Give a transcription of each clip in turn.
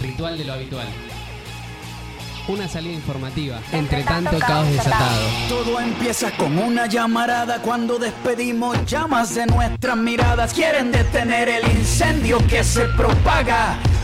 Ritual de lo habitual. Una salida informativa, entre tanto caos desatado. Todo empieza con una llamarada cuando despedimos llamas de nuestras miradas. Quieren detener el incendio que se propaga.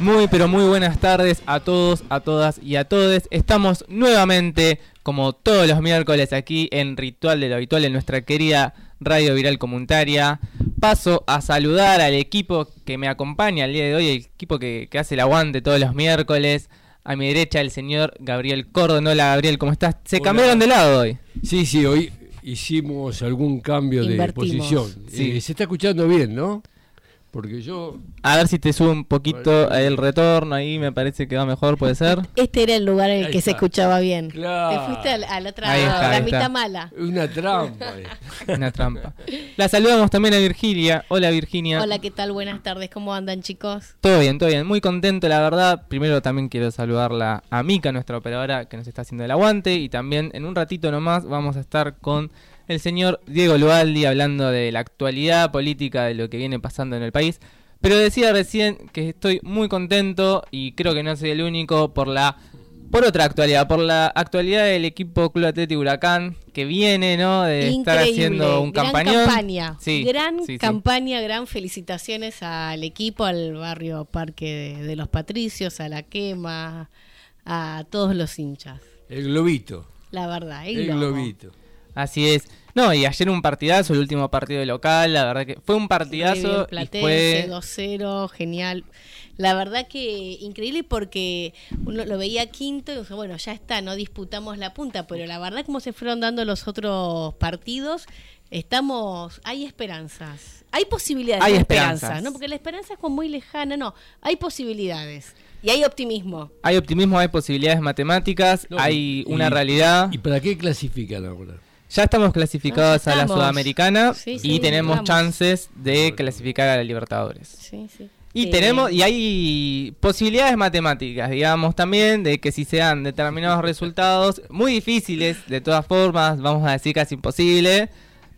Muy pero muy buenas tardes a todos, a todas y a todes. Estamos nuevamente, como todos los miércoles, aquí en Ritual de lo Habitual en nuestra querida Radio Viral Comunitaria. Paso a saludar al equipo que me acompaña el día de hoy, el equipo que, que hace el aguante todos los miércoles. A mi derecha el señor Gabriel Cordon. Hola Gabriel, ¿cómo estás? Se Hola. cambiaron de lado hoy. Sí, sí, hoy hicimos algún cambio de posición. Sí. Eh, se está escuchando bien, ¿no? Porque yo... A ver si te sube un poquito el retorno ahí, me parece que va mejor, puede ser. Este era el lugar en el Ahí que se escuchaba bien. Claro. Te fuiste al, al otra Ahí está, la ahí mitad está. mala. Una trampa. Una trampa. La saludamos también a Virginia. Hola Virginia. Hola, ¿qué tal? Buenas tardes. ¿Cómo andan, chicos? Todo bien, todo bien. Muy contento, la verdad. Primero también quiero saludarla a Mica, nuestra operadora, que nos está haciendo el aguante. Y también en un ratito nomás vamos a estar con el señor Diego Lualdi hablando de la actualidad política, de lo que viene pasando en el país. Pero decía recién que estoy muy contento y creo que no soy el único por la... Por otra actualidad, por la actualidad del equipo Club Atlético Huracán, que viene, ¿no? De estar haciendo un gran campañón. campaña. Sí, gran sí, sí. campaña, gran felicitaciones al equipo, al barrio Parque de, de los Patricios, a la quema, a todos los hinchas. El globito. La verdad, el globito. Así es. No, y ayer un partidazo, el último partido de local, la verdad que fue un partidazo Platense, fue 2-0, genial. La verdad que increíble porque uno lo veía quinto y dice, bueno, ya está, no disputamos la punta, pero la verdad como se fueron dando los otros partidos, estamos, hay esperanzas, hay posibilidades Hay esperanzas. esperanza, ¿no? Porque la esperanza es como muy lejana, no, hay posibilidades y hay optimismo. hay optimismo, hay posibilidades matemáticas, No, hay y- una realidad. ¿Y para qué clasifican ahora? Ya estamos clasificados ya a la. Sudamericana Sí, y sí, tenemos vamos. chances de clasificar a la Libertadores. Sí, sí. Y Eh, tenemos y hay posibilidades matemáticas, digamos también de que si se dan determinados resultados muy difíciles, de todas formas, vamos a decir casi imposible,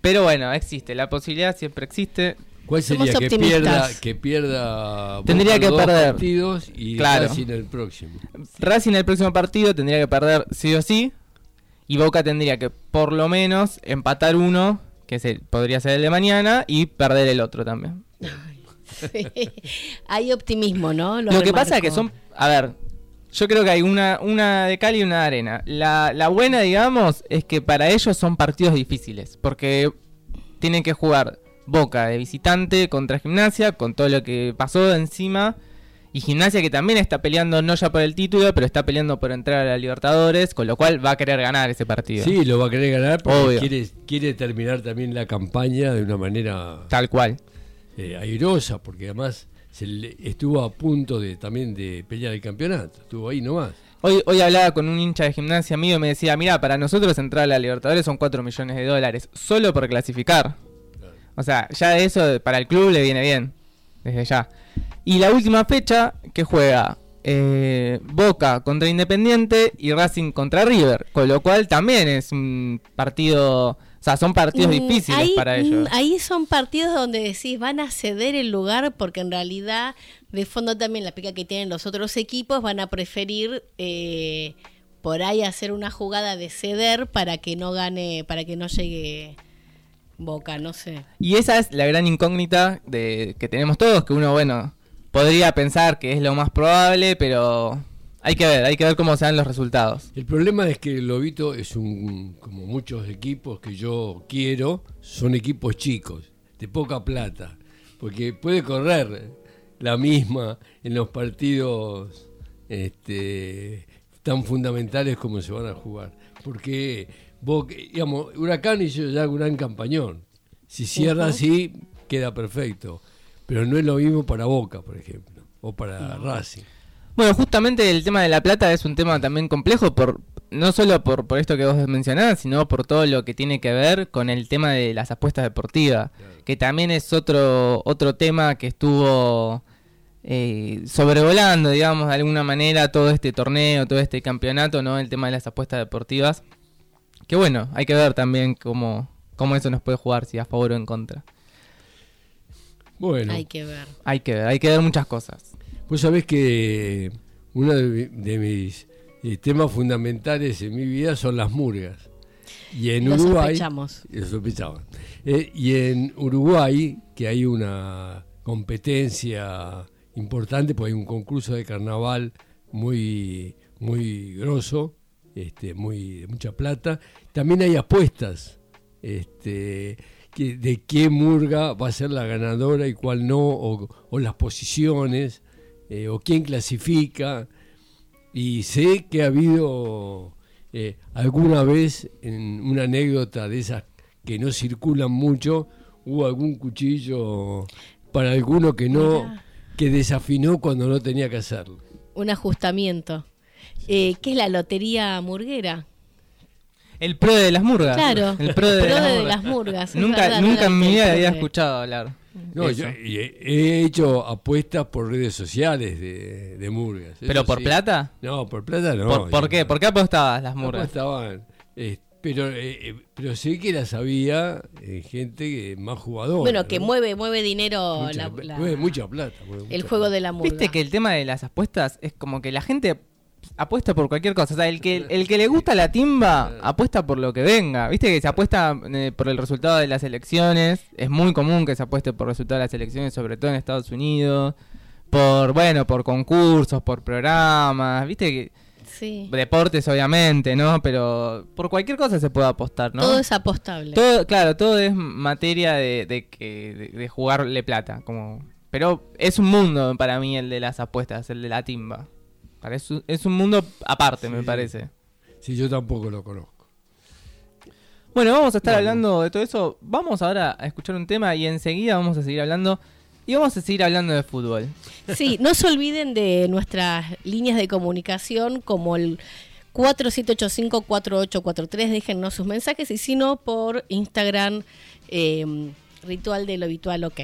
pero bueno, existe, la posibilidad siempre existe. ¿Cuál Somos sería que pierda, que pierda Tendría que dos perder. partidos y Claro. Racing el próximo? Racing el próximo partido tendría que perder sí o sí. Y Boca tendría que por lo menos empatar uno, que es el- podría ser el de mañana, y perder el otro también. sí. hay optimismo, ¿no? Lo, que pasa es que son... A ver, yo creo que hay una, una de cal y una de arena. La, la buena, digamos, es que para ellos son partidos difíciles. Porque tienen que jugar Boca de visitante contra Gimnasia, con todo lo que pasó encima. Y Gimnasia que también está peleando no ya por el título, pero está peleando por entrar a la Libertadores, con lo cual va a querer ganar ese partido. Sí, lo va a querer ganar porque Obvio. quiere, quiere terminar también la campaña de una manera Tal cual. eh, airosa, porque además se le- estuvo a punto de también de pelear el campeonato, estuvo ahí nomás. Hoy, hoy hablaba con un hincha de gimnasia mío y me decía, mira, para nosotros entrar a la Libertadores son 4 millones de dólares, solo por clasificar. O sea, ya eso para el club le viene bien, desde ya. Y la última fecha que juega eh, Boca contra Independiente y Racing contra River, con lo cual también es un partido, o sea, son partidos Mm, difíciles ahí, para mm, ellos. Ahí son partidos donde decís van a ceder el lugar porque en realidad de fondo también la pica que tienen los otros equipos van a preferir eh, por ahí hacer una jugada de ceder para que no gane, para que no llegue Boca, no sé. Y esa es la gran incógnita de, que tenemos todos, que uno, bueno, podría pensar que es lo más probable, pero hay que ver, hay que ver cómo se dan los resultados. El problema es que el Lobito es un, como muchos equipos que yo quiero, son equipos chicos, de poca plata, porque puede correr la misma en los partidos este, tan fundamentales como se van a jugar. Porque, digamos, Huracán hizo ya un gran campañón. Si cierra así, queda perfecto. Pero no es lo mismo para Boca, por ejemplo, o para Racing. Bueno, justamente el tema de la plata es un tema también complejo, por no solo por, por esto que vos mencionás, sino por todo lo que tiene que ver con el tema de las apuestas deportivas, que también es otro, otro tema que estuvo eh, sobrevolando, digamos, de alguna manera todo este torneo, todo este campeonato, ¿no? El tema de las apuestas deportivas. Que bueno, hay que ver también cómo, cómo eso nos puede jugar, si a favor o en contra. Bueno. Hay que ver. Hay que ver, hay que ver muchas cosas. Vos sabés que uno de, mis eh, temas fundamentales en mi vida son las murgas. Y en Uruguay. Sospechamos. Eh, y en Uruguay, que hay una competencia importante, porque hay un concurso de carnaval muy, muy grosso, este, muy, de mucha plata. También hay apuestas este, que, de qué murga va a ser la ganadora y cuál no, o, las posiciones, eh, o quién clasifica. Y sé que ha habido eh, alguna vez, en una anécdota de esas que no circulan mucho, hubo algún cuchillo para alguno que no que desafinó cuando no tenía que hacerlo. Un ajustamiento. Eh, ¿Qué es la lotería murguera? El pro de las murgas. Claro, el pro de, las, murgas. nunca nunca en mi vida había escuchado hablar. No, yo he hecho apuestas por redes sociales de, de murgas. ¿Pero por plata? No, por plata no. ¿Por, qué? ¿Por qué apostabas las murgas? Apostaban. Este, pero eh, eh, pero sí que las había eh, gente más jugadora. Bueno, que mueve mueve dinero. mueve mucha plata. el juego de la murga. Viste que el tema de las apuestas es como que la gente apuesta por cualquier cosa. O sea, el que, el que le gusta la timba apuesta por lo que venga. Viste que se apuesta por el resultado de las elecciones. Es muy común que se apueste por el resultado de las elecciones, sobre todo en Estados Unidos. Por, bueno, por concursos, por programas. Viste que Deportes, obviamente, ¿no? Pero por cualquier cosa se puede apostar, ¿no? Todo es apostable. Todo, claro, todo es materia de, de, que, de, jugarle plata. como Pero es un mundo para mí el de las apuestas, el de la timba. Es, es un mundo aparte, me parece. Sí, yo tampoco lo conozco. Bueno, vamos a estar hablando de todo eso. Vamos ahora a escuchar un tema y enseguida vamos a seguir hablando y vamos a seguir hablando de fútbol. Sí, no se olviden de nuestras líneas de comunicación como el 4785-4843, déjennos sus mensajes y si no por Instagram, eh, ritual de lo habitual, ok.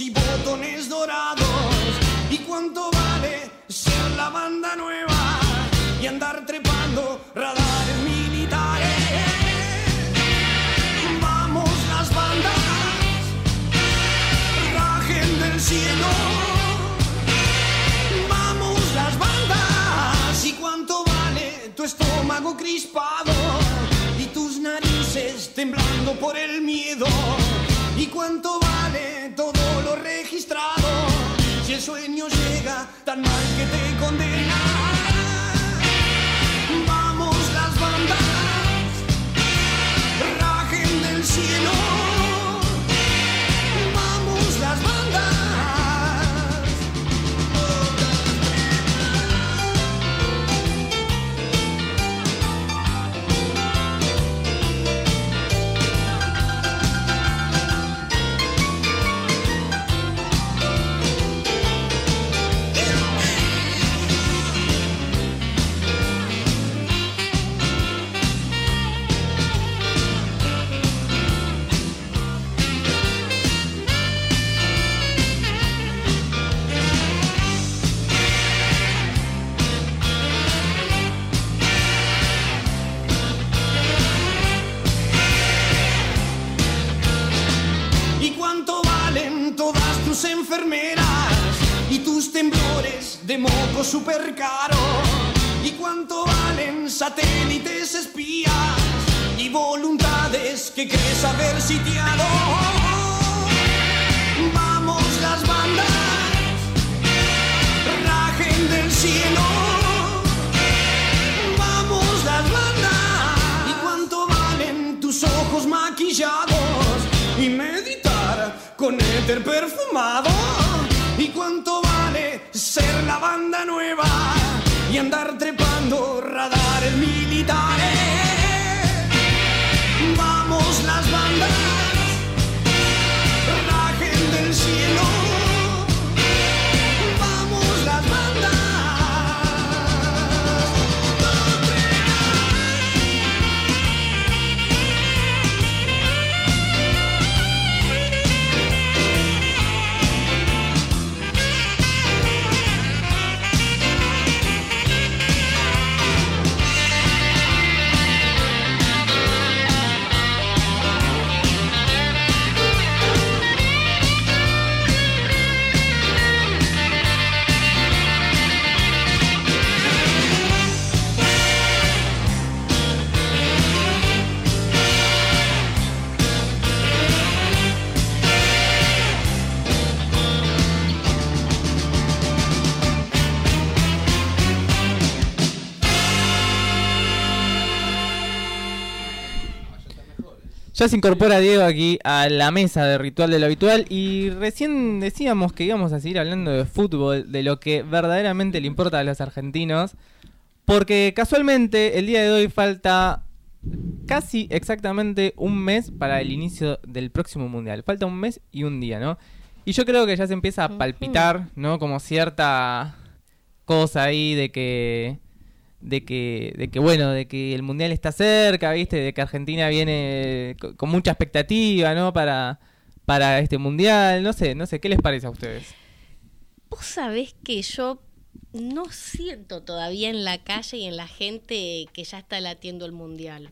Y botones dorados. ¿Y cuánto vale ser la banda nueva y andar trepando radares militares? Vamos las bandas, rajen del cielo. Vamos las bandas. ¿Y cuánto vale tu estómago crispado temblando por el miedo? ¿Y cuánto vale todo lo registrado? Si el sueño llega tan mal que te condena. Y tus temblores de moco super caro. ¿Y cuánto valen satélites espías y voluntades que crees haber sitiado? Vamos las bandas, rajen del cielo. Con perfumado? ¿Y cuánto vale ser la banda nueva y andar trepando radares militares? Vamos las bandas, Ya se incorpora Diego aquí a la mesa de Ritual de lo Habitual y recién decíamos que íbamos a seguir hablando de fútbol, de lo que verdaderamente le importa a los argentinos, porque casualmente el día de hoy falta casi exactamente un mes para el inicio del próximo Mundial. Falta un mes y un día, ¿no? Y yo creo que ya se empieza a palpitar, ¿no? Como cierta cosa ahí de que de que, de que bueno, de que el mundial está cerca, viste, de que Argentina viene co- con, mucha expectativa, ¿no? Para, para este mundial, no sé, no sé, ¿qué les parece a ustedes? Vos sabés que yo no siento todavía en la calle y en la gente que ya está latiendo el mundial.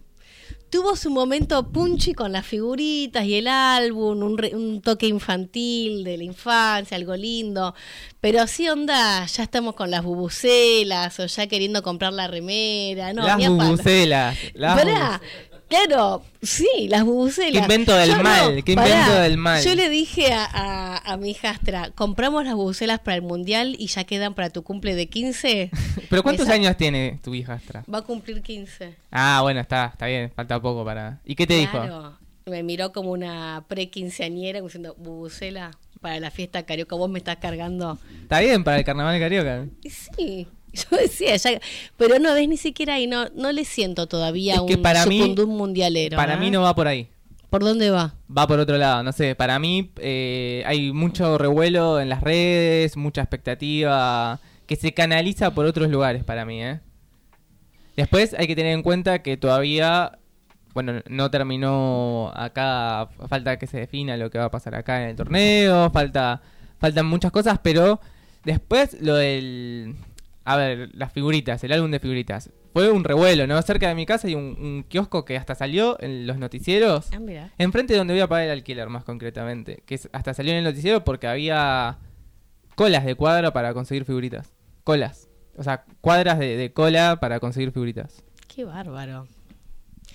Tuvo su momento punchy con las figuritas y el álbum, un, re- un toque infantil de la infancia, algo lindo. Pero así onda, ya estamos con las bubucelas o ya queriendo comprar la remera. No, las bubucelas, las Pará, claro, sí, las bubucelas. Qué invento del Yo mal, qué pará. invento del mal. Yo le dije a, a, a mi hijastra, compramos las bubucelas para el mundial y ya quedan para tu cumple de 15. Pero ¿cuántos años tiene tu hijastra? Va a cumplir 15. Ah, bueno, está, está bien, falta poco para... ¿Y qué te dijo? Me miró como una pre-quinceañera diciendo, bubucela para la fiesta carioca, vos me estás cargando. Está bien para el carnaval carioca. Sí, yo decía, ya, pero no ves ni siquiera ahí, no, no le siento todavía Es que un para mí- sucundum mundialero. Para ¿eh? mí no va por ahí. ¿Por dónde va? Va por otro lado, no sé, para mí eh, hay mucho revuelo en las redes, mucha expectativa que se canaliza por otros lugares para mí, ¿eh? Después hay que tener en cuenta que todavía, bueno, no terminó acá, falta que se defina lo que va a pasar acá en el torneo, falta, faltan muchas cosas, pero después lo del, a ver, las figuritas, el álbum de figuritas, fue un revuelo, ¿no? Cerca de mi casa hay un, un kiosco que hasta salió en los noticieros. Ah, mira. Enfrente de donde voy a pagar el alquiler, más concretamente. Que hasta salió en el noticiero porque había colas de cuadra para conseguir figuritas. Colas. O sea, cuadras de, de cola para conseguir figuritas. Qué bárbaro.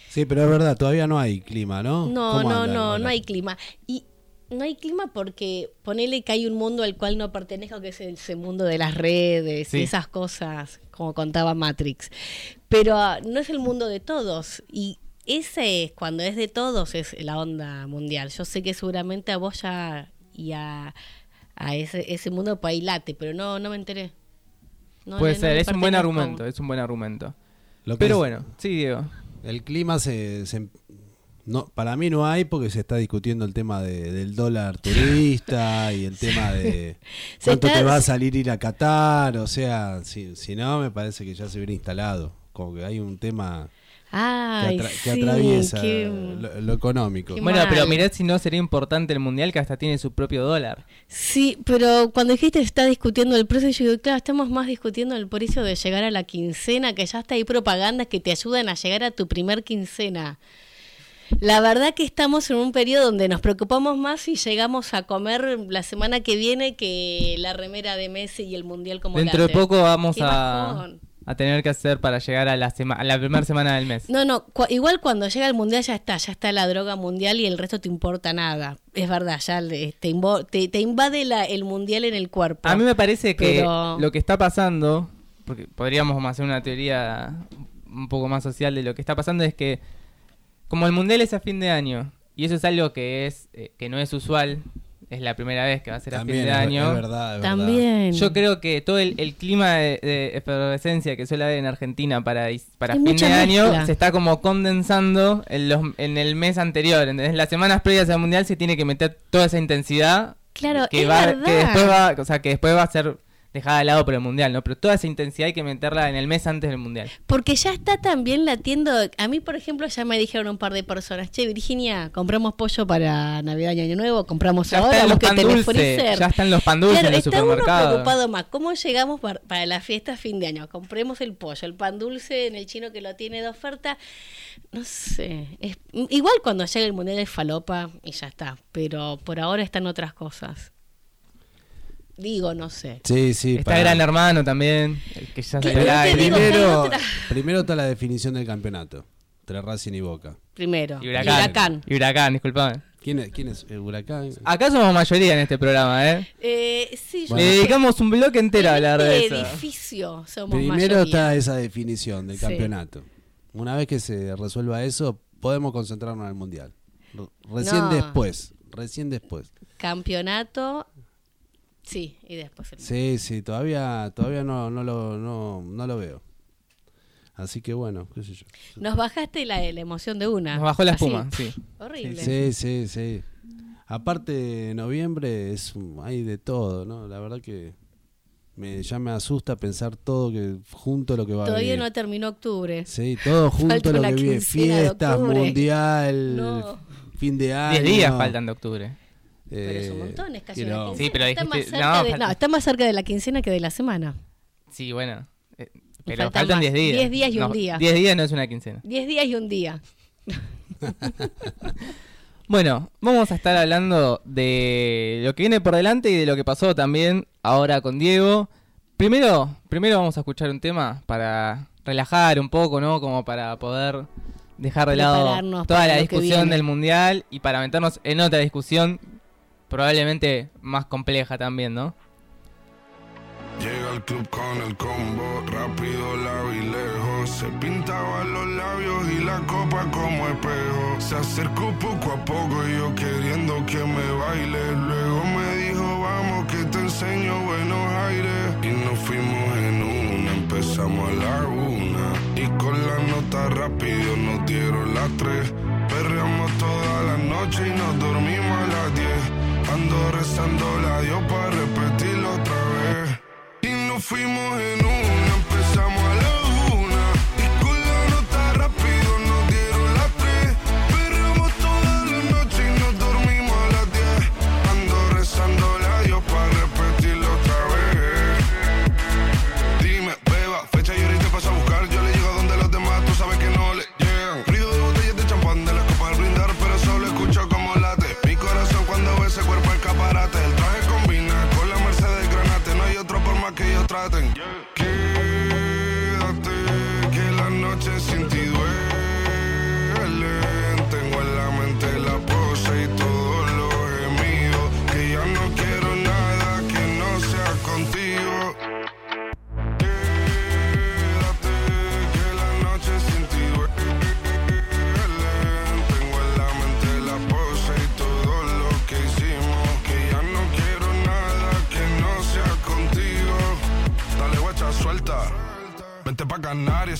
Sí, pero es verdad, todavía no hay clima, ¿no? No, ¿Cómo no, no, dólar? no hay clima. Y no hay clima porque ponele que hay un mundo al cual no pertenezco, que es ese mundo de las redes Sí. y esas cosas, como contaba Matrix. Pero ah, no es el mundo de todos. Y ese es, cuando es de todos, es la onda mundial. Yo sé que seguramente a vos ya y a, a ese, ese mundo pues ahí late, pero no, no me enteré. No Puede no ser, es un buen argumento, es un buen argumento. Lo que Pero es- bueno, sí, Diego. El clima se, se- no, para mí no hay porque se está discutiendo el tema de- del dólar turista y el tema de cuánto está- te va a salir ir a Qatar, o sea, si, si no me parece que ya se hubiera instalado, como que hay un tema que, Ay, atra- que sí, atraviesa qué- lo, lo económico. Qué Bueno, mal. pero mirad si no sería importante el mundial que hasta tiene su propio dólar. Sí, pero cuando dijiste está discutiendo el precio, yo digo, claro, estamos más discutiendo el precio de llegar a la quincena, que ya está ahí propagandas que te ayudan a llegar a tu primer quincena. La verdad que estamos en un periodo donde nos preocupamos más si llegamos a comer la semana que viene que la remera de Messi y el Mundial como Dentro de poco vamos a, tener que hacer para llegar a la, sema- a la primera semana del mes. No, no, igual cuando llega el mundial ya está, ya está la droga mundial y el resto te importa nada. Es verdad, ya te, invo- te, te invade la- el mundial en el cuerpo. A mí me parece que Pero- lo que está pasando, porque podríamos hacer una teoría un poco más social de lo que está pasando, es que como el mundial es a fin de año, y eso es algo que es eh, que no es usual, es la primera vez que va a ser a fin de es, año. es verdad, es verdad. También. Yo creo que todo el, el clima de, de efervescencia que suele haber en Argentina para, para fin de año mezcla. se está como condensando en, los, en el mes anterior. En las semanas previas al mundial se tiene que meter toda esa intensidad Claro, que es va, verdad. que después va, o sea, que después va a ser dejada de lado por el mundial, ¿no? Pero toda esa intensidad hay que meterla en el mes antes del mundial. Porque ya está también latiendo. A mí, por ejemplo, ya me dijeron un par de personas: Che, Virginia, compramos pollo para Navidad y Año Nuevo, compramos Ya ahora, los que tenés freezer. ya están los pan dulces Claro, en los está uno supermercados. preocupado más. ¿Cómo llegamos par- para la fiesta fin de año? Compremos el pollo, el pan dulce en el chino que lo tiene de oferta. No sé. es- igual cuando llega el mundial es falopa y ya está. Pero por ahora están otras cosas. Digo, no sé. Sí, sí. Está para- Gran Hermano también, hay Primero, primero está la definición del campeonato. Entre Racing y Boca. Primero. Y Huracán. Huracán. Y Huracán, disculpame. ¿Quién es? ¿Quién es? ¿El Huracán? Acá somos mayoría en este programa, ¿eh? Eh, sí, yo Le dedicamos un bloque entero a hablar de eso. edificio somos Primero mayoría. está esa definición del Sí. campeonato. Una vez que se resuelva eso, podemos concentrarnos en el Mundial. Recién No. después. Recién después. Campeonato. Sí, y después el Sí, sí, todavía, todavía no, no, lo, no, no lo veo. Así que bueno, qué sé yo. Nos bajaste la, la emoción de una. Nos bajó la Así. espuma, sí. Horrible. Sí, sí, sí. Aparte, noviembre es un- hay de todo, ¿no? La verdad que me, ya me asusta pensar todo que junto lo que va a Todavía no terminó octubre. Sí, todo junto Falta lo una que viene. quincena de Fiestas, octubre. mundial, No. fin de año. Diez días faltan de octubre. Pero es un Eh, montón, es casi una quincena. Sí, pero está, más cerca no, de, no, está más cerca de la quincena que de la semana. Sí, bueno. eh, pero faltan faltan más. 10 días. Diez días y un día. 10 días no es una quincena. Diez días y un día. Bueno, vamos a estar hablando de lo que viene por delante y de lo que pasó también ahora con Diego. Primero, primero vamos a escuchar un tema para relajar un poco, ¿no? Como para poder dejar de lado toda la discusión del mundial y para meternos en otra discusión probablemente más compleja también, ¿no? Llega al club con el combo, rápido la vi lejos. Se pintaban los labios y la copa como espejo. Se acercó poco a poco y yo queriendo que me baile. Luego me dijo, vamos que te enseño buenos aires. Y nos fuimos en una, empezamos a la una. Y con la nota rápido nos dieron las tres. Perreamos toda la noche y nos dormimos a las diez. Ando rezando la Dios para repetirlo otra vez. Y nos fuimos en una, traten. Quédate,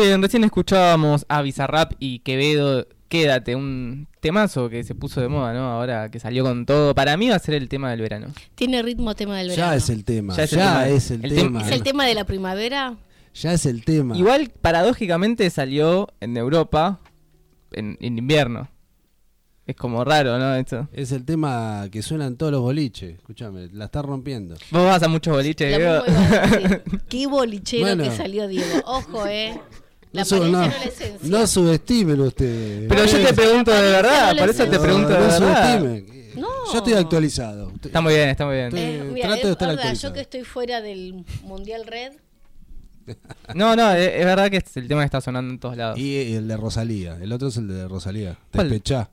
Bien, recién escuchábamos a Bizarrap y Quevedo, Quédate, un temazo que se puso de moda, ¿no? Ahora que salió con todo. Para mí va a ser el tema del verano. Tiene ritmo tema del verano. Ya es el tema. Ya Ya es es el el, tema. ¿Es el tema de la primavera? Ya es el tema. Igual, paradójicamente, salió en Europa en, en invierno. Es como raro, ¿no? Esto. Es el tema que suena en todos los boliches. Escúchame, la está rompiendo. Vos vas a muchos boliches, Diego? Qué bolichero Bueno. que salió Diego. Ojo, eh. La No, no, no la esencia. no subestimen ustedes. Pero yo te pregunto de verdad, por eso te No, pregunto de no verdad. No. Yo estoy actualizado. Está muy bien, está muy bien. Estoy- Eh, mira, trato de es estar verdad, yo que estoy fuera del Mundial Red. No, no, es, es verdad que es el tema que está sonando en todos lados. Y el de Rosalía. El otro es el de Rosalía. ¿Cuál? Despechá.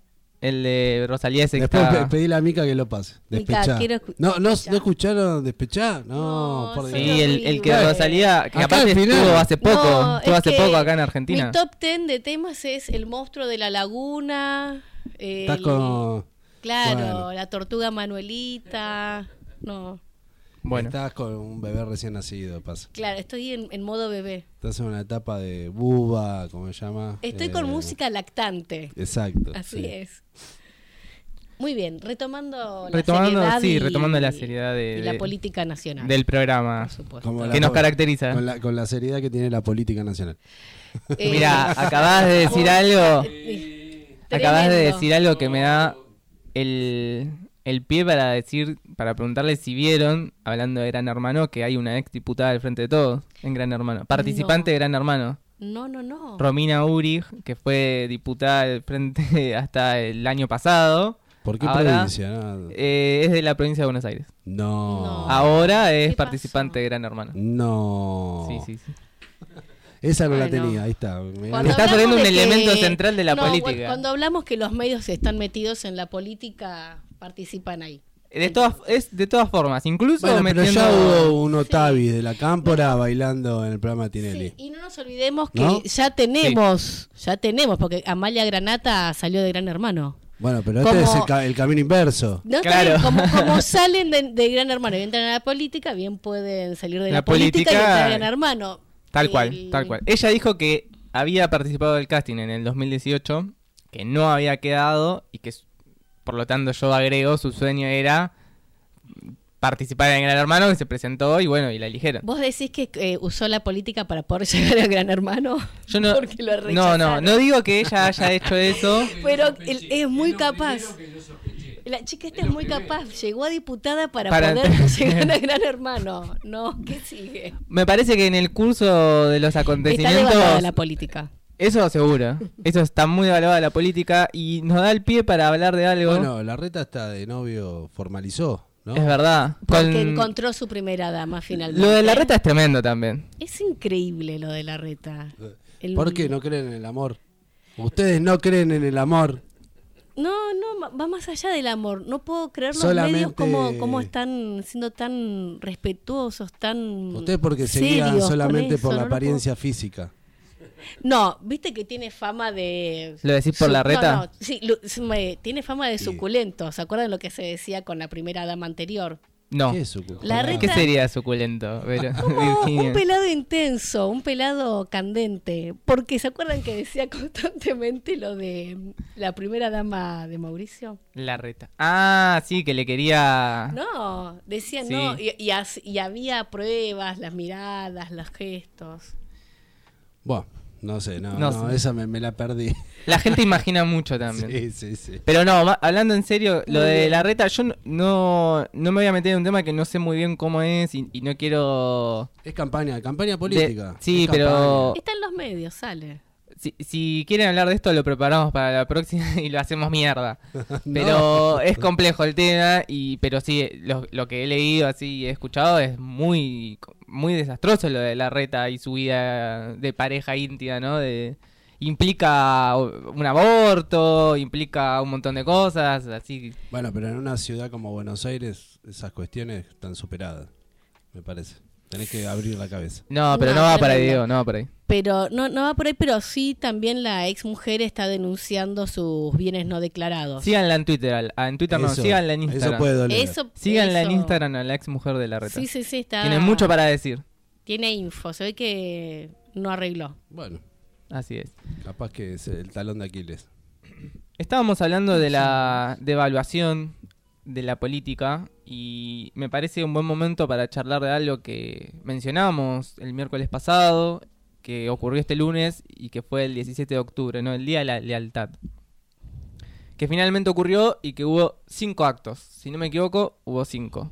El de Rosalía ese que Después está... pe- pedí a Mica que lo pase. Mica, Despechá. quiero escu- no, no, Despechá. ¿No escucharon Despechá? No, No, por Dios. Sí, el, el que. Rosalía, que Acá aparte al final. estuvo hace poco, No, estuvo es hace que poco acá en Argentina. Mi top 10 de temas es El monstruo de la laguna. Estás el- con. Claro, Bueno. la tortuga Manuelita. No, Bueno, Estás con un bebé recién nacido, pasa. claro, estoy en, en modo bebé. Estás en una etapa de buba, ¿cómo se llama? Estoy Eh, con música lactante. Exacto. Así sí. es. Muy bien, retomando la retomando, seriedad sí, y- retomando la seriedad de, y la de- política nacional. del programa por supuesto. Como la que nos caracteriza. Con la, con la seriedad que tiene la política nacional. Eh, Mira, acabas de decir algo, eh, acabas de decir algo que me da el, el pie para decir, para preguntarle si vieron, hablando de Gran Hermano, que hay una ex diputada del Frente de Todos en Gran Hermano, participante No. de Gran Hermano. No, no, no. Romina Urig, que fue diputada del Frente hasta el año pasado. ¿Por qué Ahora, provincia? Eh, es de la provincia de Buenos Aires. No. No. Ahora es ¿Qué participante pasó? de Gran Hermano. No. Sí, sí, sí. Esa no la tenía, ahí está. Cuando perdiendo un que- elemento central de la No, política. cu- Cuando hablamos que los medios están metidos en la política, participan ahí. De todas, es de todas formas, incluso Bueno, pero metiendo... ya hubo un Otavi de la Cámpora bailando en el programa de Tinelli. Sí, y no nos olvidemos que ¿No? ya tenemos, ya tenemos, porque Amalia Granata salió de Gran Hermano. Bueno, pero este es el, ca- el camino inverso. No, Claro. como, como salen de, de Gran Hermano y entran a la política, bien pueden salir de la, La política, y política- entrar a Gran Hermano. Tal cual, tal cual. Ella dijo que había participado del casting en el 2018, que no había quedado y que, por lo tanto, yo agrego, su sueño era participar en Gran Hermano, que se presentó y bueno, y la eligieron. ¿Vos decís que eh, usó la política para poder llegar a Gran Hermano? Yo no, Porque lo no, no, no digo que ella haya hecho eso. Pero él es muy capaz. La chica esta es muy capaz. Llegó a diputada para, Para- poder llegar a Gran Hermano. No, ¿qué sigue? Me parece que en el curso de los Está acontecimientos... devaluada la política. Eso seguro. Eso está muy evaluada la política y nos da el pie para hablar de algo. Bueno, la reta está de novio formalizó, ¿no? es verdad. Porque Con- encontró su primera dama finalmente. Lo de la reta es tremendo también. Es increíble lo de la reta. El- ¿Por qué no creen en el amor? Ustedes no creen en el amor. No, no, va más allá del amor. No puedo creer los Solamente- medios como, como están siendo tan respetuosos, tan Ustedes porque se guían solamente eso, por la no lo puedo- apariencia física. No, viste que tiene fama de... ¿Lo decís por la reta? no, sí, lo- me- tiene fama de suculento. ¿Se acuerdan lo que se decía con la primera dama anterior? No. ¿Qué es La culpa? ¿Qué reta- sería suculento? Pero- un pelado intenso, un pelado candente. Porque ¿se acuerdan que decía constantemente lo de la primera dama de Mauricio? La reta. Ah, sí, que le quería... No, decían Sí. no. Y, y as- y había pruebas, las miradas, los gestos. Bueno, No sé, no, No no, sé. esa me, me la perdí. La gente imagina mucho también. Sí, sí, sí. Pero no, hablando en serio, lo de la reta, yo no- no, me voy a meter en un tema que no sé muy bien cómo es y, y no quiero... Es campaña, campaña de- política. sí, Es pero Está en los medios, sale. Si, si quieren hablar de esto lo preparamos para la próxima y lo hacemos mierda. Pero es complejo el tema, y pero sí, lo, lo que he leído así y he escuchado es muy, muy desastroso lo de la reta y su vida de pareja íntima, ¿no? De, implica un aborto, implica un montón de cosas, así Bueno, pero en una ciudad como Buenos Aires esas cuestiones están superadas, me parece. Tenés que abrir la cabeza. No, pero no, No, va pero para ahí, no. Diego, no va por ahí. Pero no, no va por ahí, pero sí también la ex mujer está denunciando sus bienes no declarados. Síganla en Twitter, al- en Twitter no, Eso- síganla en Eso Instagram. puede doler. Eso, Síganla en eso- Instagram a la ex mujer de la reta. Sí, sí, sí, está. Tiene mucho para decir. Tiene info, se ve que no arregló. Bueno, Así es. capaz que es el talón de Aquiles. Estábamos hablando de la devaluación de la política y me parece un buen momento para charlar de algo que mencionamos el miércoles pasado, que ocurrió este lunes y que fue el 17 de octubre, ¿no? El Día de la Lealtad. Que finalmente ocurrió y que hubo cinco actos. Si no me equivoco, hubo cinco.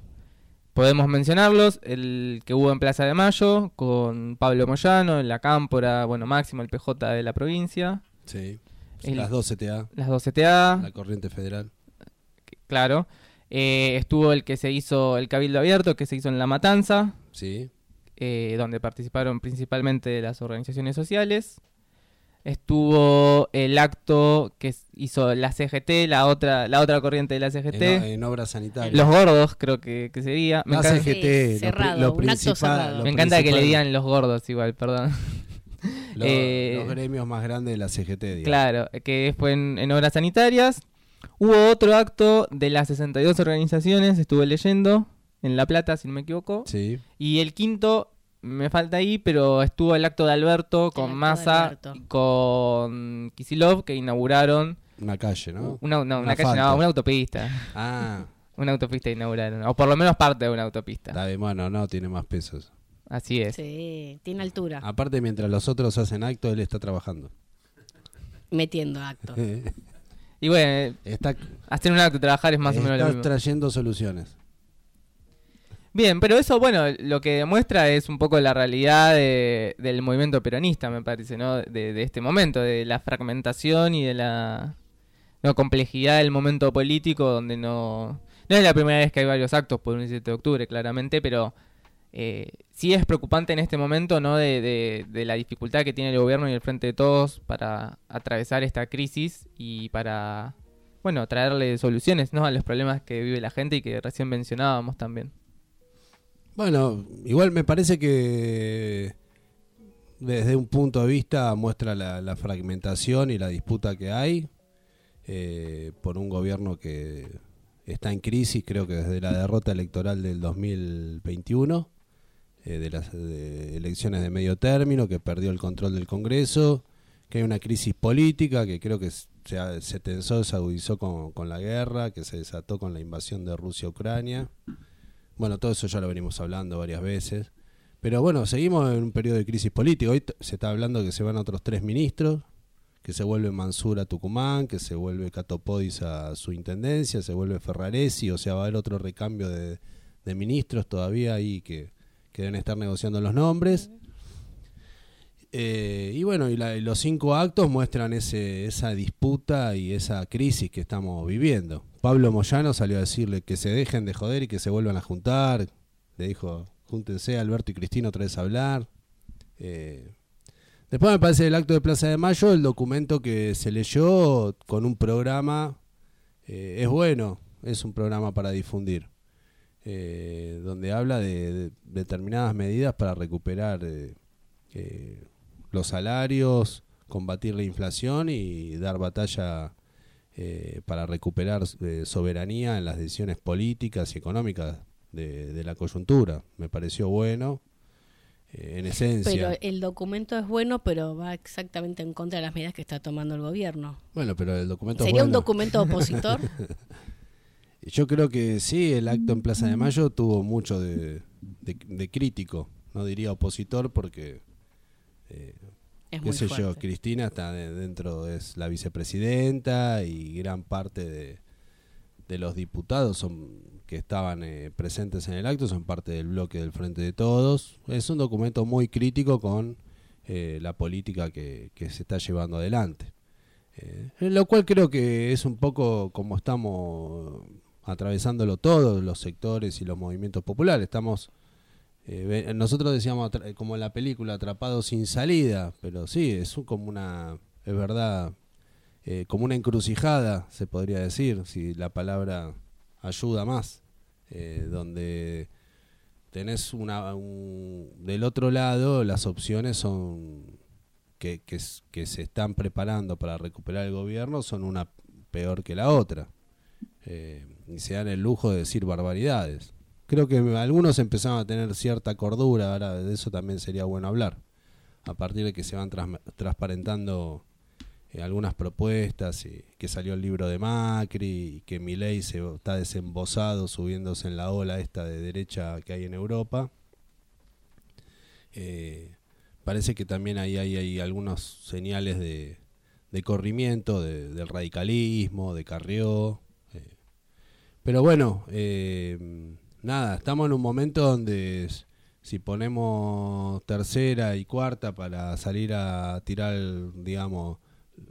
Podemos mencionarlos, el que hubo en Plaza de Mayo, con Pablo Moyano, en la Cámpora, bueno, Máximo, el PJ de la provincia, Sí. El- Las 12 TA, las 12 TA, la corriente federal. claro. Eh, estuvo el que se hizo, el Cabildo Abierto, que se hizo en La Matanza, Sí. eh, donde participaron principalmente las organizaciones sociales. Estuvo el acto que hizo la CGT, la otra, la otra corriente de la CGT. en obras sanitarias. Los gordos, creo que, que sería. Me La encanta, CGT, Sí, lo cerrado, pri- lo, un acto principal. cerrado. me encanta que le digan los gordos igual, perdón. lo- eh, los gremios más grandes de la CGT. digamos. Claro, que fue en, en obras sanitarias. Hubo otro acto de las 62 organizaciones, estuve leyendo, en La Plata, si no me equivoco. Sí. Y el quinto, me falta ahí, pero estuvo el acto de Alberto con Massa, con Kisilov, que inauguraron Una calle, ¿no? una, no, Un una calle, no, una autopista. Ah, Una autopista inauguraron, o por lo menos parte de una autopista. está bien, bueno, no, tiene más pesos. Así es. Sí, tiene altura. Aparte, mientras los otros hacen acto, él está trabajando. Metiendo acto. Y bueno, está hacer un acto, trabajar es más o menos lo mismo. trayendo soluciones. Bien, pero eso, bueno, lo que demuestra es un poco la realidad de- del movimiento peronista, me parece, ¿no? De, de este momento, de la fragmentación y de la no, complejidad del momento político, donde no... No es la primera vez que hay varios actos por un 17 de octubre, claramente, pero eh, sí es preocupante en este momento, ¿no? De, de- la dificultad que tiene el gobierno y el Frente de Todos para atravesar esta crisis y para, bueno, traerle soluciones, ¿no? A los problemas que vive la gente y que recién mencionábamos también. Bueno, igual me parece que desde un punto de vista muestra la, la fragmentación y la disputa que hay eh, por un gobierno que está en crisis, creo que desde la derrota electoral del 2021, eh, de las de elecciones de medio término, que perdió el control del Congreso, que hay una crisis política que creo que se, se tensó, se agudizó con, con la guerra, que se desató con la invasión de Rusia a Ucrania. Bueno, todo eso ya lo venimos hablando varias veces. Pero bueno, seguimos en un periodo de crisis política. Hoy se está hablando que se van otros tres ministros, que se vuelve Mansur a Tucumán, que se vuelve Catopodis a su intendencia, se vuelve Ferraresi, o sea, va a haber otro recambio de, de ministros todavía ahí que, que deben estar negociando los nombres. Eh, y bueno, los cinco actos muestran esa disputa y esa crisis que estamos viviendo. Pablo Moyano salió a decirle que se dejen de joder y que se vuelvan a juntar. Le dijo, júntense Alberto y Cristina otra vez a hablar. Eh, después me parece el acto de Plaza de Mayo, el documento que se leyó con un programa, eh, es bueno, es un programa para difundir. Eh, donde habla de, de determinadas medidas para recuperar eh, eh, los salarios, combatir la inflación y dar batalla eh, para recuperar eh, soberanía en las decisiones políticas y económicas de, de la coyuntura. Me pareció bueno, en esencia. Pero el documento es bueno, pero va exactamente en contra de las medidas que está tomando el gobierno. Bueno, pero el documento es ¿Sería un documento opositor? Yo creo que sí, el acto en Plaza de Mayo tuvo mucho de, de- de crítico, no diría opositor porque eh, Es qué muy sé yo. Cristina está de- dentro, es la vicepresidenta y gran parte de, de los diputados son que estaban eh, presentes en el acto son parte del bloque del Frente de Todos. Es un documento muy crítico con eh, la política que, que se está llevando adelante. Eh, lo cual creo que es un poco como estamos atravesándolo todos los sectores y los movimientos populares. Estamos eh, nosotros decíamos eh, como en la película atrapados sin salida, pero sí, es como una, es verdad, eh, como una encrucijada, se podría decir, si la palabra ayuda más, donde tenés una, un- del otro lado las opciones son que, que se están preparando para recuperar el gobierno son una peor que la otra. Eh, y se dan el lujo de decir barbaridades. Creo que algunos empezaron a tener cierta cordura, ahora de eso también sería bueno hablar. A partir de que se van tras- transparentando eh, algunas propuestas, y que salió el libro de Macri, y que Milei se está desembosado subiéndose en la ola esta de derecha que hay en Europa. Eh, parece que también ahí hay, hay algunos señales de, de corrimiento de- del radicalismo, de Carrió. Pero bueno, eh, nada, estamos en un momento donde si ponemos tercera y cuarta para salir a tirar, digamos,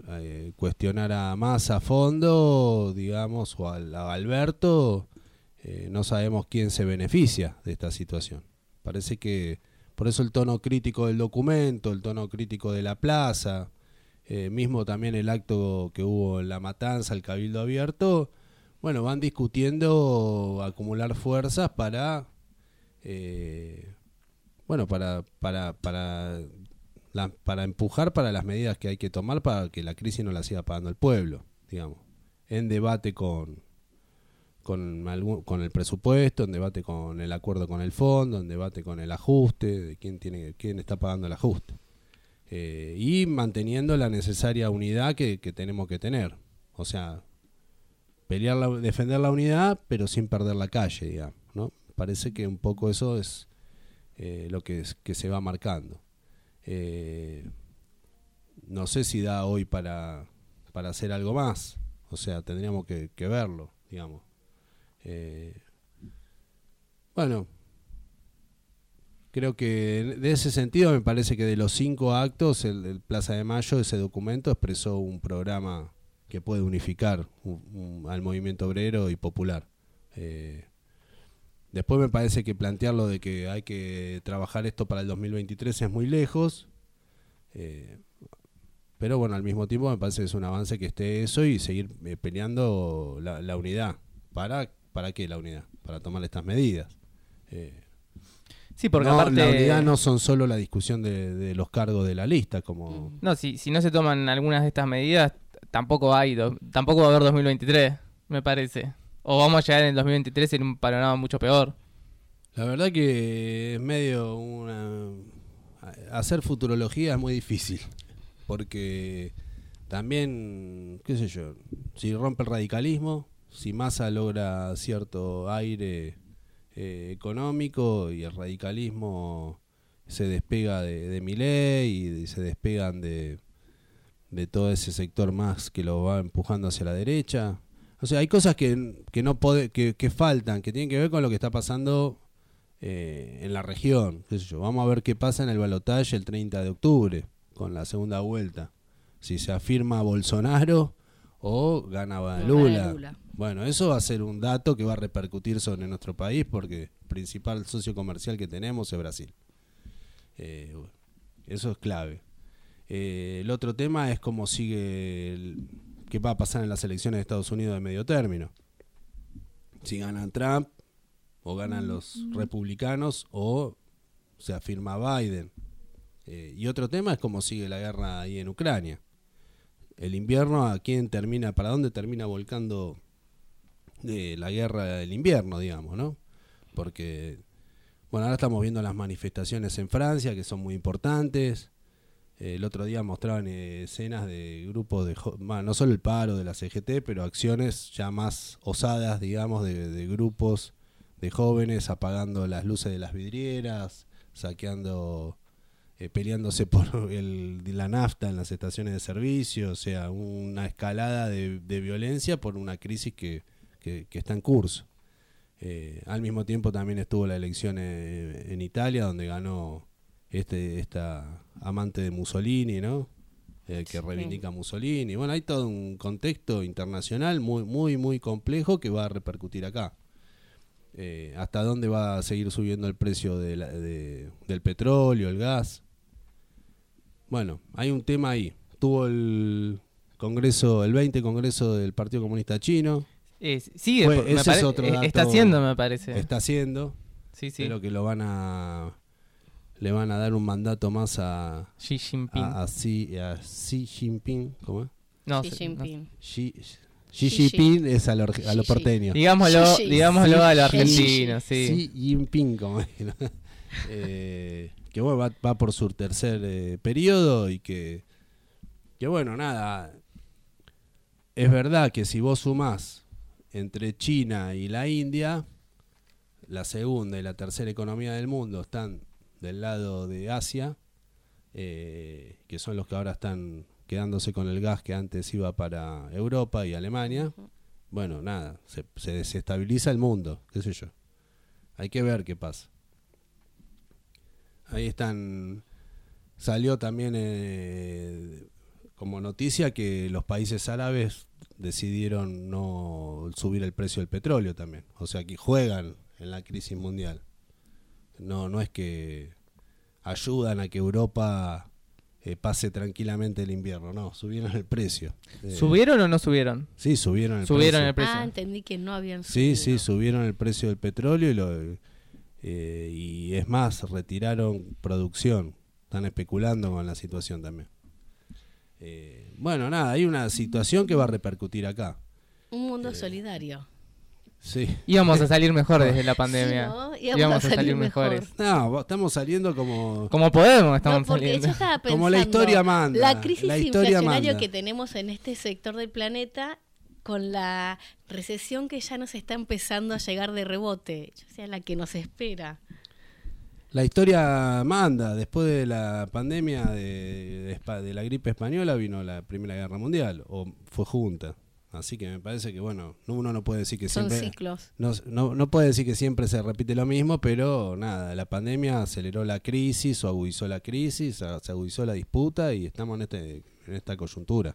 eh, cuestionar a más a fondo, digamos, o a Alberto, eh, no sabemos quién se beneficia de esta situación. Parece que por eso el tono crítico del documento, el tono crítico de la plaza, eh, mismo también el acto que hubo en la matanza, el cabildo abierto, bueno, van discutiendo acumular fuerzas para, eh, bueno, para, para, para, la- para empujar para las medidas que hay que tomar para que la crisis no la siga pagando el pueblo, digamos, en debate con, con, algún- con el presupuesto, en debate con el acuerdo con el fondo, en debate con el ajuste, de quién, tiene, quién está pagando el ajuste. Eh, y manteniendo la necesaria unidad que, que tenemos que tener. O sea, pelear la- defender la unidad, pero sin perder la calle, digamos. ¿no? Parece que un poco eso es eh, lo que, se va marcando. Eh, no sé si da hoy para, para hacer algo más. O sea, tendríamos que, que verlo, digamos. Eh, bueno, creo que de ese sentido me parece que de los cinco actos, el, el Plaza de Mayo, ese documento expresó un programa que puede unificar un- un- al movimiento obrero y popular. Eh, después me parece que plantearlo de que hay que trabajar esto para el 2023 es muy lejos. eh, pero bueno, al mismo tiempo me parece que es un avance que esté eso y seguir eh, peleando la, la unidad. ¿Para, ¿Para qué la unidad? Para tomar estas medidas. Eh, Sí, porque no, aparte... la unidad no son solo la discusión de, de los cargos de la lista, como... No, si, si no se toman algunas de estas medidas, tampoco hay, tampoco va a haber 2023, me parece. O vamos a llegar en el 2023 en un panorama mucho peor. La verdad que es medio una... Hacer futurología es muy difícil, porque también, qué sé yo, si rompe el radicalismo, si Massa logra cierto aire eh, económico y el radicalismo se despega de, de y se despegan de, de todo ese sector más que lo va empujando hacia la derecha. O sea, hay cosas que, que no pode- que, que faltan, que tienen que ver con lo que está pasando eh, en la región. qué sé yo. Vamos a ver qué pasa en el balotaje el 30 de octubre, con la segunda vuelta. Si se afirma Bolsonaro o gana Lula. Lula. Bueno, eso va a ser un dato que va a repercutir sobre nuestro país porque el principal socio comercial que tenemos es Brasil. Eh, eso es clave. Eh, el otro tema es cómo sigue, el- qué va a pasar en las elecciones de Estados Unidos de medio término. Si ganan Trump o ganan los republicanos o se afirma Biden. Eh, y otro tema es cómo sigue la guerra ahí en Ucrania. El invierno, ¿a quién termina, para dónde termina volcando eh, la guerra del invierno, digamos, ¿no? Porque, bueno, ahora estamos viendo las manifestaciones en Francia, que son muy importantes. El otro día mostraban eh, escenas de grupos de, no solo el paro de la CGT, pero acciones ya más osadas, digamos, de, grupos de jóvenes apagando las luces de las vidrieras, saqueando eh, peleándose por el, la nafta en las estaciones de servicio, o sea, una escalada de, violencia por una crisis que, está en curso. Eh, al mismo tiempo también estuvo la elección en Italia, donde ganó este esta amante de Mussolini, ¿no? Eh, que reivindica a Mussolini. Bueno, hay todo un contexto internacional muy, muy, muy complejo que va a repercutir acá. Eh, ¿Hasta dónde va a seguir subiendo el precio de la- de- del petróleo, el gas? Bueno, hay un tema ahí. Tuvo el Congreso, el 20 Congreso del Partido Comunista Chino. Eh, sigue, Fue- por- me ese es otro eh, dato- está haciendo, me parece. Está haciendo. sí, sí. Creo que lo van a le van a dar un mandato más a Xi Jinping. a, a Xi, a Xi Jinping, ¿cómo es? no, Xi Jinping. Xi, Xi Xi Jinping es a, lo- a Xi. porteños. Digámoslo, digámoslo a los argentinos, sí. Xi Jinping, como es, ¿no? Eh, que bueno, va, va por su tercer eh, periodo y que, que bueno, nada, es verdad que si vos sumás entre China y la India, la segunda y la tercera economía del mundo están del lado de Asia, eh, que son los que ahora están quedándose con el gas que antes iba para Europa y Alemania. Bueno, nada, se, se desestabiliza el mundo, qué sé yo. Hay que ver qué pasa. Ahí están. Salió también eh, como noticia que los países árabes decidieron no subir el precio del petróleo también. O sea que juegan en la crisis mundial. No, no es que ayudan a que Europa eh, pase tranquilamente el invierno, no, subieron el precio. Eh, ¿Subieron o no subieron? Sí, subieron el Subieron precio. el precio. Ah, entendí que no habían Sí, sí, subido. subieron el precio del petróleo y, lo, eh, y es más, retiraron producción. Están especulando con la situación también. Eh, bueno, nada, hay una situación que va a repercutir acá. Un mundo solidario. Sí. Íbamos a salir mejor desde la pandemia. Sí, ¿no? Íbamos, a salir, mejores. No, estamos saliendo como... Como podemos, estamos No, porque saliendo. yo estaba pensando, Como la historia manda, La crisis la historia inflacionaria manda. que tenemos en este sector del planeta con la recesión que ya nos está empezando a llegar de rebote, o sea, la que nos espera. La historia manda. Después de la pandemia de, de espa- de la gripe española vino la Primera Guerra Mundial, o fue junta. Así que me parece que, bueno, no- uno no puede decir que Son siempre... ciclos. No, no, no puede decir que siempre se repite lo mismo, pero nada, la pandemia aceleró la crisis o agudizó la crisis, se agudizó la disputa y estamos en, este, en esta coyuntura.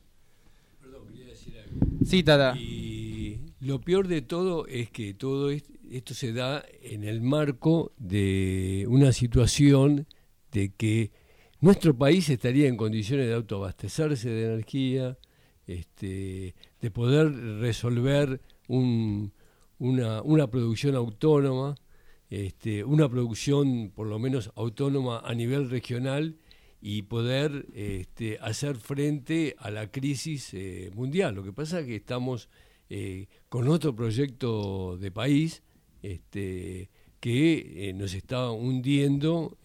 Sí, Tata. Y lo peor de todo es que todo est- esto se da en el marco de una situación de que nuestro país estaría en condiciones de autoabastecerse de energía, este, de poder resolver un- una, una producción autónoma, este, una producción por lo menos autónoma a nivel regional y poder este, hacer frente a la crisis eh, mundial. Lo que pasa es que estamos eh, con otro proyecto de país este, que eh, nos está hundiendo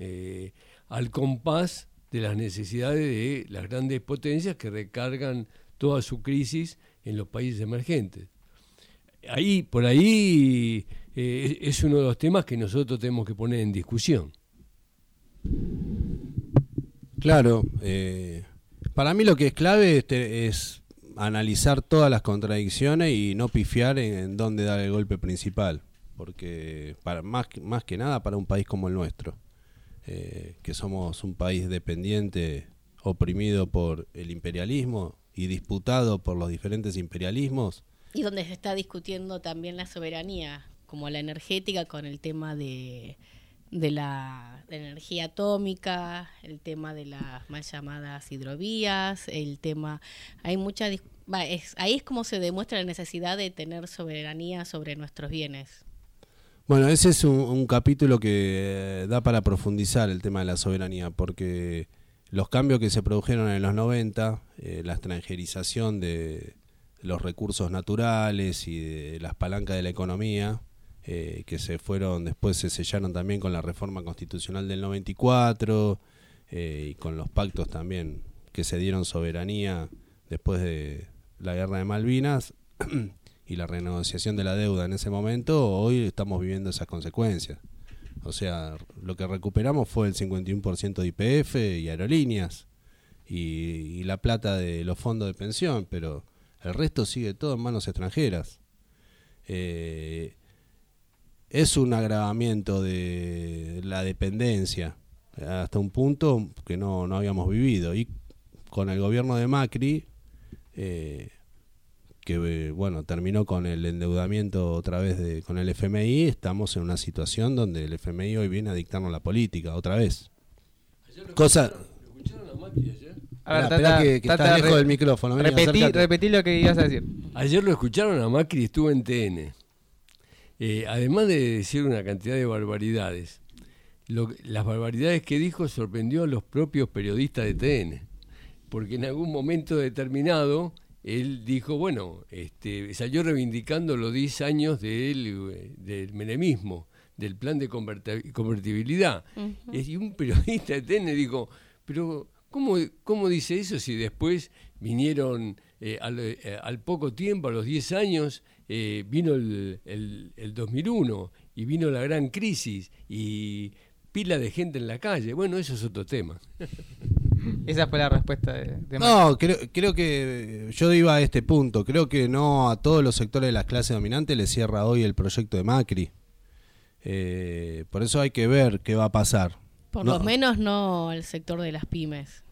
al compás de las necesidades de las grandes potencias que recargan toda su crisis en los países emergentes. Ahí, por ahí eh, es uno de los temas que nosotros tenemos que poner en discusión. Claro, eh, para mí lo que es clave es, te- es analizar todas las contradicciones y no pifiar en, dónde dar el golpe principal, porque para más, más que nada para un país como el nuestro, eh, que somos un país dependiente, oprimido por el imperialismo y disputado por los diferentes imperialismos, Y donde se está discutiendo también la soberanía, como la energética con el tema de, de la, de la energía atómica, el tema de las mal llamadas hidrovías, el tema... Hay mucha... va, es, ahí es como se demuestra la necesidad de tener soberanía sobre nuestros bienes. Bueno, ese es un, un capítulo que eh, da para profundizar el tema de la soberanía, porque los cambios que se produjeron en los 90, eh, la extranjerización de los recursos naturales y de las palancas de la economía, eh, que se fueron, después se sellaron también con la reforma constitucional del 94 eh, y con los pactos también que se dieron soberanía después de la guerra de Malvinas y la renegociación de la deuda en ese momento, hoy estamos viviendo esas consecuencias. O sea, lo que recuperamos fue el 51% de IPF y aerolíneas y, la plata de los fondos de pensión, pero el resto sigue todo en manos extranjeras. Eh, es un agravamiento de la dependencia hasta un punto que no, no habíamos vivido. Y con el gobierno de Macri, eh, que eh, bueno, terminó con el endeudamiento otra vez de, con el FMI, estamos en una situación donde el FMI hoy viene a dictarnos la política otra vez. Cosa... A ver, Esperá, esperá Tata, que, que Tata, está lejos del micrófono. vení, repetí, repetí lo que ibas a decir. Ayer lo escucharon a Macri, estuvo en TN. Eh, además de decir una cantidad de barbaridades, lo- las barbaridades que dijo sorprendió a los propios periodistas de TN. Porque en algún momento determinado él dijo, bueno, este, salió reivindicando los 10 años del, del menemismo, del plan de converti- convertibilidad. Y un periodista de TN dijo, pero ¿cómo, cómo dice eso si después vinieron eh, al, eh, al poco tiempo, a los 10 años, eh, vino el, el- el 2001 y vino la gran crisis y pila de gente en la calle? Bueno, eso es otro tema. Esa fue la respuesta de, de Macri. No, creo, creo que yo iba a este punto. Creo que no a todos los sectores de las clases dominantes le cierra hoy el proyecto de Macri. Eh, por eso hay que ver qué va a pasar. Por No. lo menos no el sector de las pymes.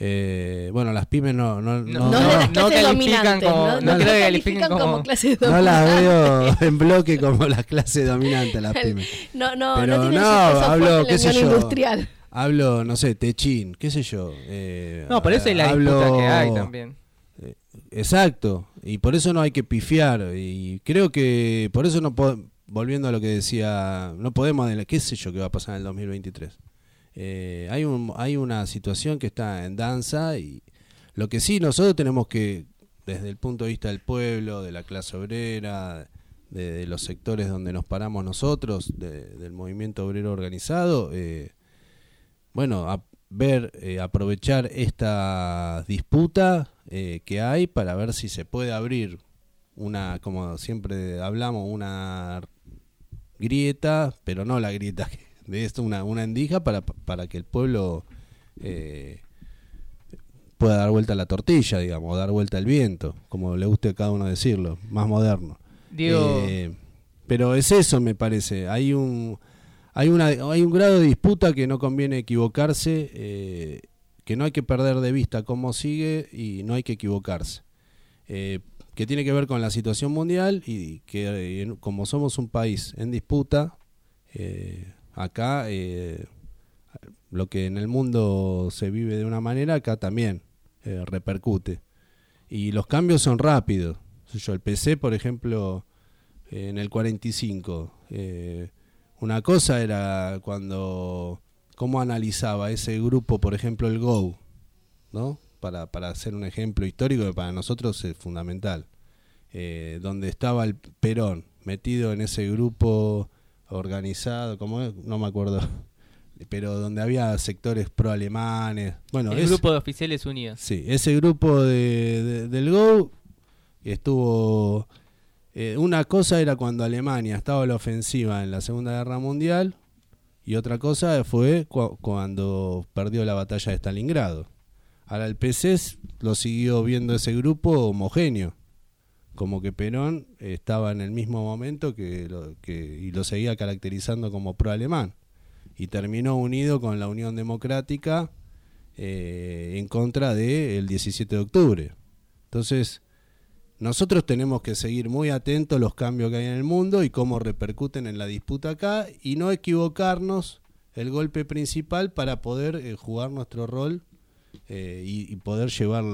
Eh, bueno, las pymes no, no, No, No, no, de las no clases califican dominantes. como- no, no no creo que califican como, como- clases no las veo en bloque como las clases dominantes, las pymes. No, no, Pero no tienen no, su peso hablo, qué sé yo. industrial. Hablo, no sé, techín, qué sé yo. eh, No, por eso hay la hablo- disputa que hay también. Exacto, y por eso no hay que pifiar. Y creo que por eso no volviendo a lo que decía, no podemos, qué sé yo qué va a pasar en el 2023. Eh, hay, un, hay una situación que está en danza y lo que sí nosotros tenemos que, desde el punto de vista del pueblo, de la clase obrera, de, de los sectores donde nos paramos nosotros, de- del movimiento obrero organizado, eh, bueno, a ver, eh, aprovechar esta disputa eh, que hay para ver si se puede abrir una, como siempre hablamos, una grieta, pero no la grieta de esto, una, una endija para, para que el pueblo eh, pueda dar vuelta a la tortilla, digamos, o dar vuelta al viento, como le guste a cada uno decirlo, más moderno. Diego, Eh, pero es eso, me parece. Hay un hay una hay un grado de disputa que no conviene equivocarse, eh, que no hay que perder de vista cómo sigue y no hay que equivocarse. Eh, que tiene que ver con la situación mundial y que eh, como somos un país en disputa, acá lo que en el mundo se vive de una manera, acá también repercute. Y los cambios son rápidos. Yo, el PC, por ejemplo, en el 45, eh, una cosa era cuando, cómo analizaba ese grupo, por ejemplo, el GO, ¿no? Para, para hacer un ejemplo histórico que para nosotros es fundamental. Eh, donde estaba el Perón metido en ese grupo organizado, como no me acuerdo, pero donde había sectores pro-alemanes. Bueno, el es- grupo de oficiales unidos. Sí, ese grupo de, de- del GO estuvo... eh, una cosa era cuando Alemania estaba a la ofensiva en la Segunda Guerra Mundial y otra cosa fue cu- cuando perdió la batalla de Stalingrado. Ahora el PC lo siguió viendo ese grupo homogéneo, como que Perón estaba en el mismo momento que, lo, que y lo seguía caracterizando como pro-alemán y terminó unido con la Unión Democrática eh, en contra del 17 de octubre. Entonces, nosotros tenemos que seguir muy atentos los cambios que hay en el mundo y cómo repercuten en la disputa acá y no equivocarnos el golpe principal para poder eh, jugar nuestro rol eh, y, poder llevar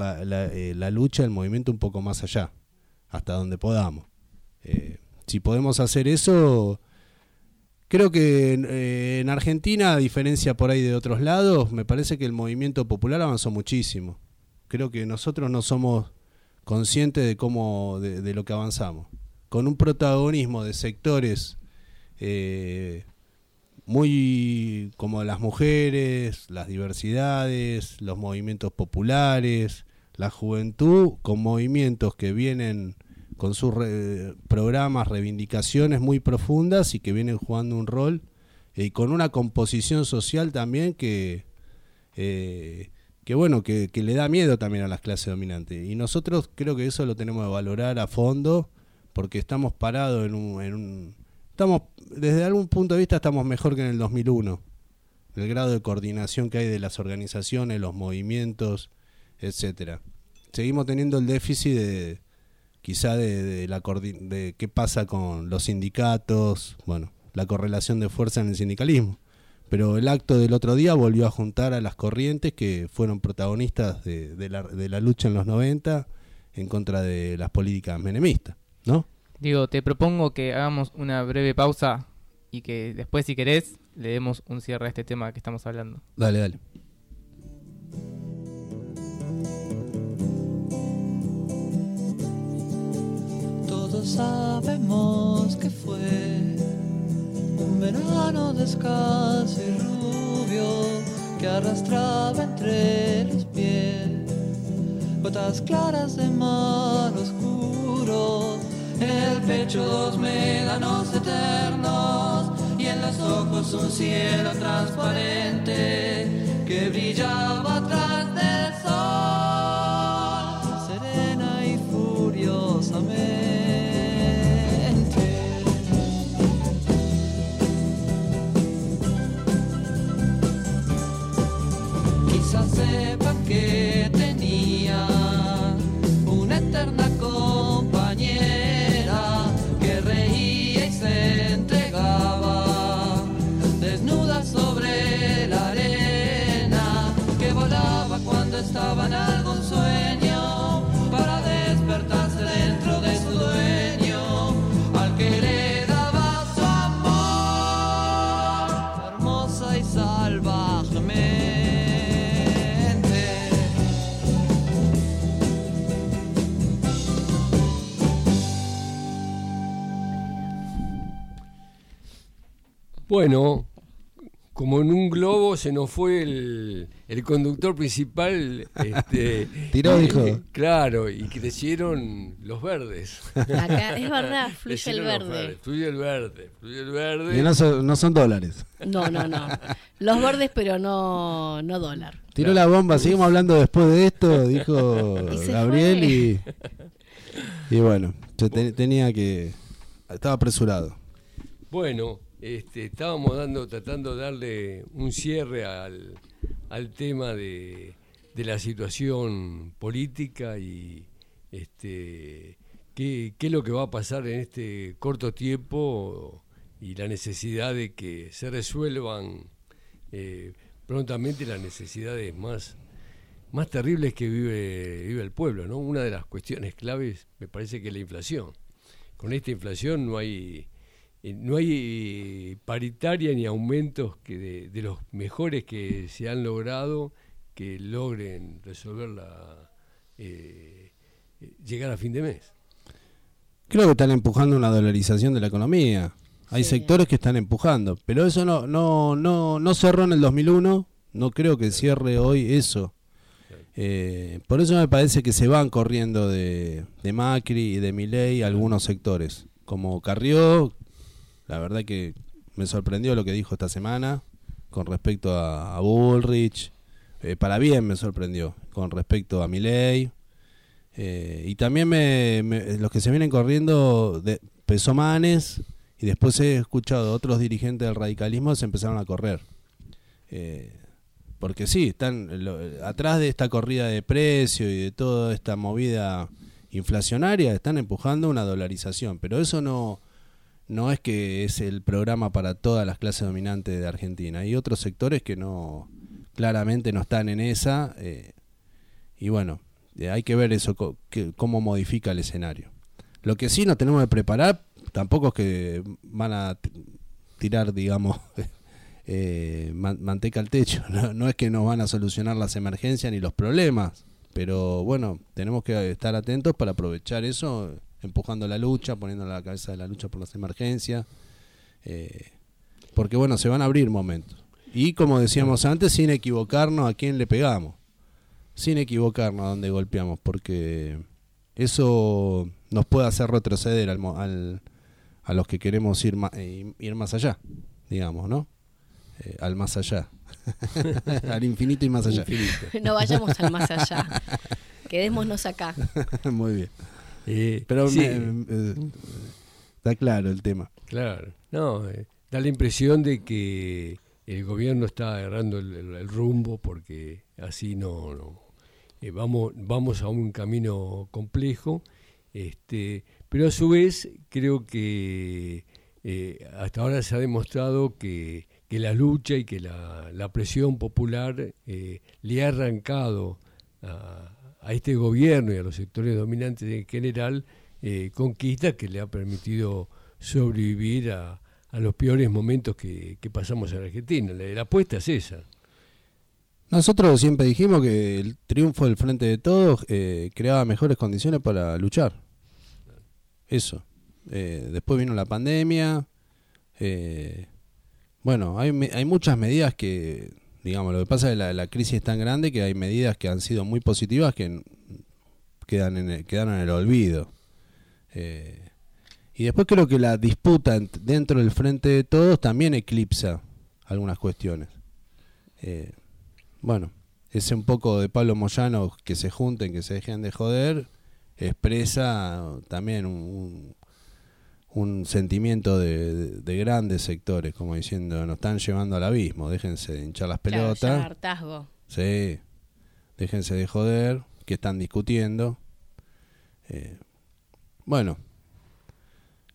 eh, la lucha, el movimiento un poco más allá, hasta donde podamos. Si podemos hacer eso, Creo que en Argentina, a diferencia por ahí de otros lados, me parece que el movimiento popular avanzó muchísimo. Creo que nosotros no somos conscientes de cómo, de, de lo que avanzamos. Con un protagonismo de sectores eh, muy como las mujeres, las diversidades, los movimientos populares, la juventud, con movimientos que vienen con sus programas, reivindicaciones muy profundas y que vienen jugando un rol y con una composición social también que, eh, que bueno, que, que le da miedo también a las clases dominantes. Y nosotros creo que eso lo tenemos que valorar a fondo porque estamos parados en un, en un estamos desde algún punto de vista estamos mejor que en el 2001 el grado de coordinación que hay de las organizaciones los movimientos etcétera. Seguimos teniendo el déficit de quizá de, de la de qué pasa con los sindicatos bueno la correlación de fuerza en el sindicalismo pero el acto del otro día volvió a juntar a las corrientes que fueron protagonistas de, de la, de la lucha en los 90 en contra de las políticas menemistas ¿no? Digo, te propongo que hagamos una breve pausa y que después, si querés, le demos un cierre a este tema que estamos hablando. Dale, dale. Todos sabemos que fue un verano descalzo y rubio que arrastraba entre los pies gotas claras de mar oscuro. El pecho dos médanos eternos y en los ojos un cielo transparente que brillaba atrás del sol, serena y furiosamente. Que Bueno, como en un globo se nos fue el, el conductor principal. Este, Tiró, dijo. Claro, y crecieron los verdes. Acá, es verdad, fluye el Crecieron los verde. verdes, Fluye el verde, fluye el verde. Y no son, no son dólares. No, no, no. Los verdes, pero no, no dólar. Tiró la bomba, seguimos hablando después de esto, dijo Y Gabriel y, y bueno, te- tenía que... Estaba apresurado. Bueno, este, estábamos dando, tratando de darle un cierre al, al tema de, de la situación política y este, qué, qué es lo que va a pasar en este corto tiempo y la necesidad de que se resuelvan eh, prontamente las necesidades más, más terribles que vive, vive el pueblo. ¿no? Una de las cuestiones claves me parece que es la inflación. Con esta inflación no hay eh, no hay eh, paritaria ni aumentos que de, de los mejores que se han logrado que logren resolver la eh, eh, llegar a fin de mes. Creo que están empujando una dolarización de la economía. Hay Sí. sectores que están empujando, pero eso no, no, no, no cerró en el 2001. No creo que cierre hoy eso. Eh, por eso me parece que se van corriendo de, de Macri y de Milei algunos sectores, como Carrió. La verdad que me sorprendió lo que dijo esta semana con respecto a, Bullrich. Eh, para bien me sorprendió con respecto a Milei. Eh, y también me, me- los que se vienen corriendo de Pesomanes y después he escuchado otros dirigentes del radicalismo se empezaron a correr. Eh, porque sí, están lo- atrás de esta corrida de precio y de toda esta movida inflacionaria, están empujando una dolarización. Pero eso no, no es que es el programa para todas las clases dominantes de Argentina. Hay otros sectores que no, claramente no están en esa. eh, y bueno, eh, hay que ver eso, co- que- cómo modifica el escenario. Lo que sí nos tenemos que preparar, tampoco es que van a tirar, digamos, eh, man- manteca al techo. No, no es que nos van a solucionar las emergencias ni los problemas, pero bueno, tenemos que estar atentos para aprovechar eso, empujando la lucha, poniendo la cabeza de la lucha por las emergencias, eh, porque bueno, se van a abrir momentos. Y como decíamos antes, sin equivocarnos a quién le pegamos sin equivocarnos a dónde golpeamos, porque eso nos puede hacer retroceder al, al- a los que queremos ir, ma- eh, ir más allá, digamos, ¿no? eh, al más allá. al infinito y más allá. No vayamos al más allá. Quedémonos acá. Muy bien. Eh, Pero sí, me- eh, está claro el tema. Claro, no, eh, da la impresión de que el gobierno está agarrando el, el- el rumbo porque así no, no. Vamos, vamos a un camino complejo, este, pero a su vez creo que hasta ahora se ha demostrado que, que la lucha y que la, la presión popular eh, le ha arrancado a, a este gobierno y a los sectores dominantes en general eh, conquistas que le ha permitido sobrevivir a, a los peores momentos que, que pasamos en Argentina. La, apuesta es esa. Nosotros siempre dijimos que el triunfo del Frente de Todos eh, creaba mejores condiciones para luchar. Eso. Eh, después vino la pandemia. bueno, hay, hay muchas medidas que, digamos, lo que pasa es que la, la crisis es tan grande que hay medidas que han sido muy positivas que quedan quedaron en el olvido. Eh, y después creo que la disputa ent- dentro del Frente de Todos también eclipsa algunas cuestiones. Eh, bueno, ese un poco de Pablo Moyano que se junten, que se dejen de joder, expresa también un- un sentimiento de, de- de grandes sectores, como diciendo, nos están llevando al abismo, déjense de hinchar las Claro, pelotas. ya hartazgo. Sí, déjense de joder, que están discutiendo. Eh, bueno,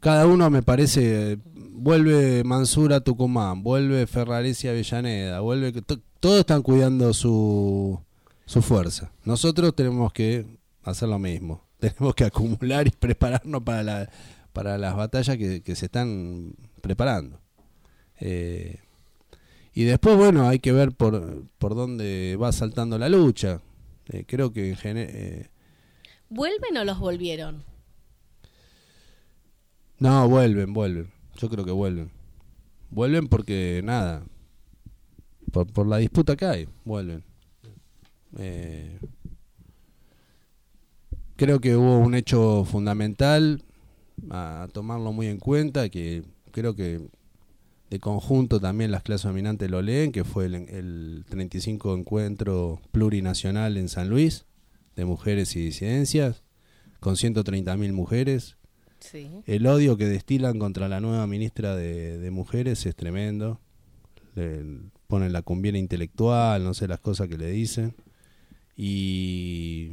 cada uno me parece, vuelve Mansura a Tucumán, vuelve Ferraresi a Avellaneda, vuelve, to- todos están cuidando su, su fuerza. Nosotros tenemos que hacer lo mismo, tenemos que acumular y prepararnos para, la, para las batallas que, que se están preparando. Eh, y después, bueno, hay que ver por, por dónde va saltando la lucha. Eh, creo que en gene- eh, ¿Vuelven o los volvieron? No, vuelven, vuelven. Yo creo que vuelven. Vuelven porque, nada, por, por la disputa que hay, vuelven. Eh, creo que hubo un hecho fundamental a, tomarlo muy en cuenta, que creo que de conjunto también las clases dominantes lo leen, que fue el, el 35 encuentro plurinacional en San Luis de mujeres y disidencias, con 130.000 mujeres. Sí. El odio que destilan contra la nueva ministra de, de Mujeres es tremendo. Le ponen la cumbiera intelectual, no sé las cosas que le dicen. Y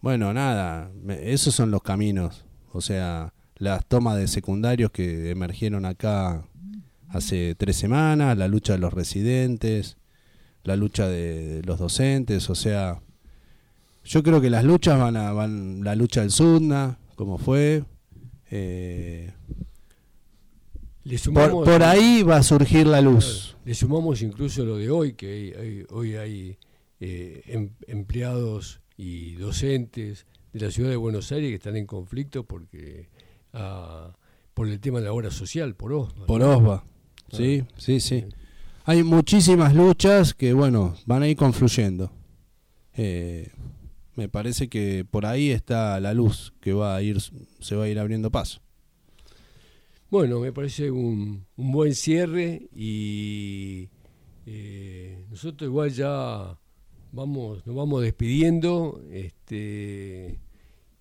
bueno, nada, me- esos son los caminos. O sea, las tomas de secundarios que emergieron acá hace tres semanas, la lucha de los residentes, la lucha de, los docentes, o sea, yo creo que las luchas van a, van, la lucha del SUDNA, como fue, eh, Le por, ahí va a surgir la luz. le sumamos incluso lo de hoy, que hay- hay- hoy hay eh, em- empleados y docentes de la ciudad de Buenos Aires que están en conflicto porque ah, por el tema de la obra social, por OSBA. Por OSBA. Sí, sí, sí. Hay muchísimas luchas que, bueno, van a ir confluyendo. Eh, me parece que por ahí está la luz que va a ir, se va a ir abriendo paso. Bueno, me parece un, un buen cierre y eh, nosotros igual ya vamos, nos vamos despidiendo. Este,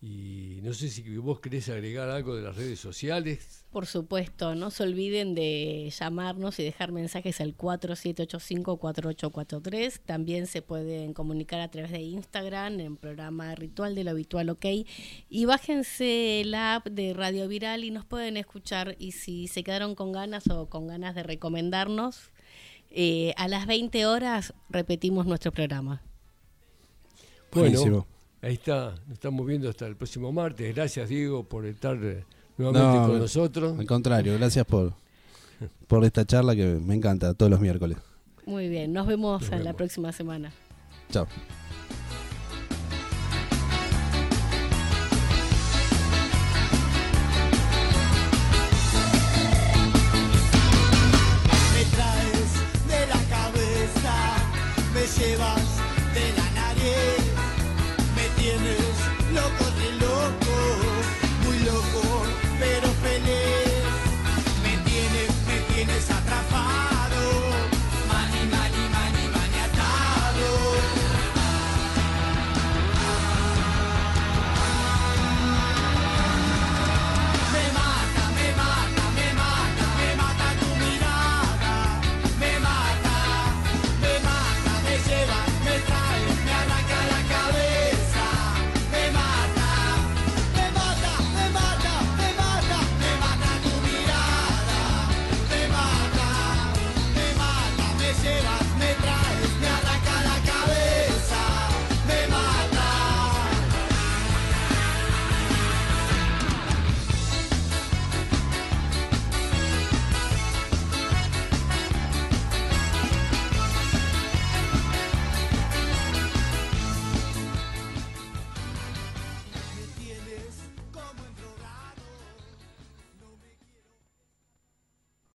y no sé si vos querés agregar algo de las redes sociales. Por supuesto, no se olviden de llamarnos y dejar mensajes al 4785-4843. También se pueden comunicar a través de Instagram en programa Ritual de lo Habitual OK. Y bájense la app de Radio Viral y nos pueden escuchar. Y si se quedaron con ganas o con ganas de recomendarnos, eh, a las 20 horas repetimos nuestro programa. Bueno, Buenísimo. Ahí está, nos estamos viendo hasta el próximo martes. Gracias Diego por estar eh, nuevamente No, con nosotros. Al contrario, gracias por, por esta charla que me encanta todos los miércoles. Muy bien, nos vemos Nos en la vemos. próxima semana. Chao.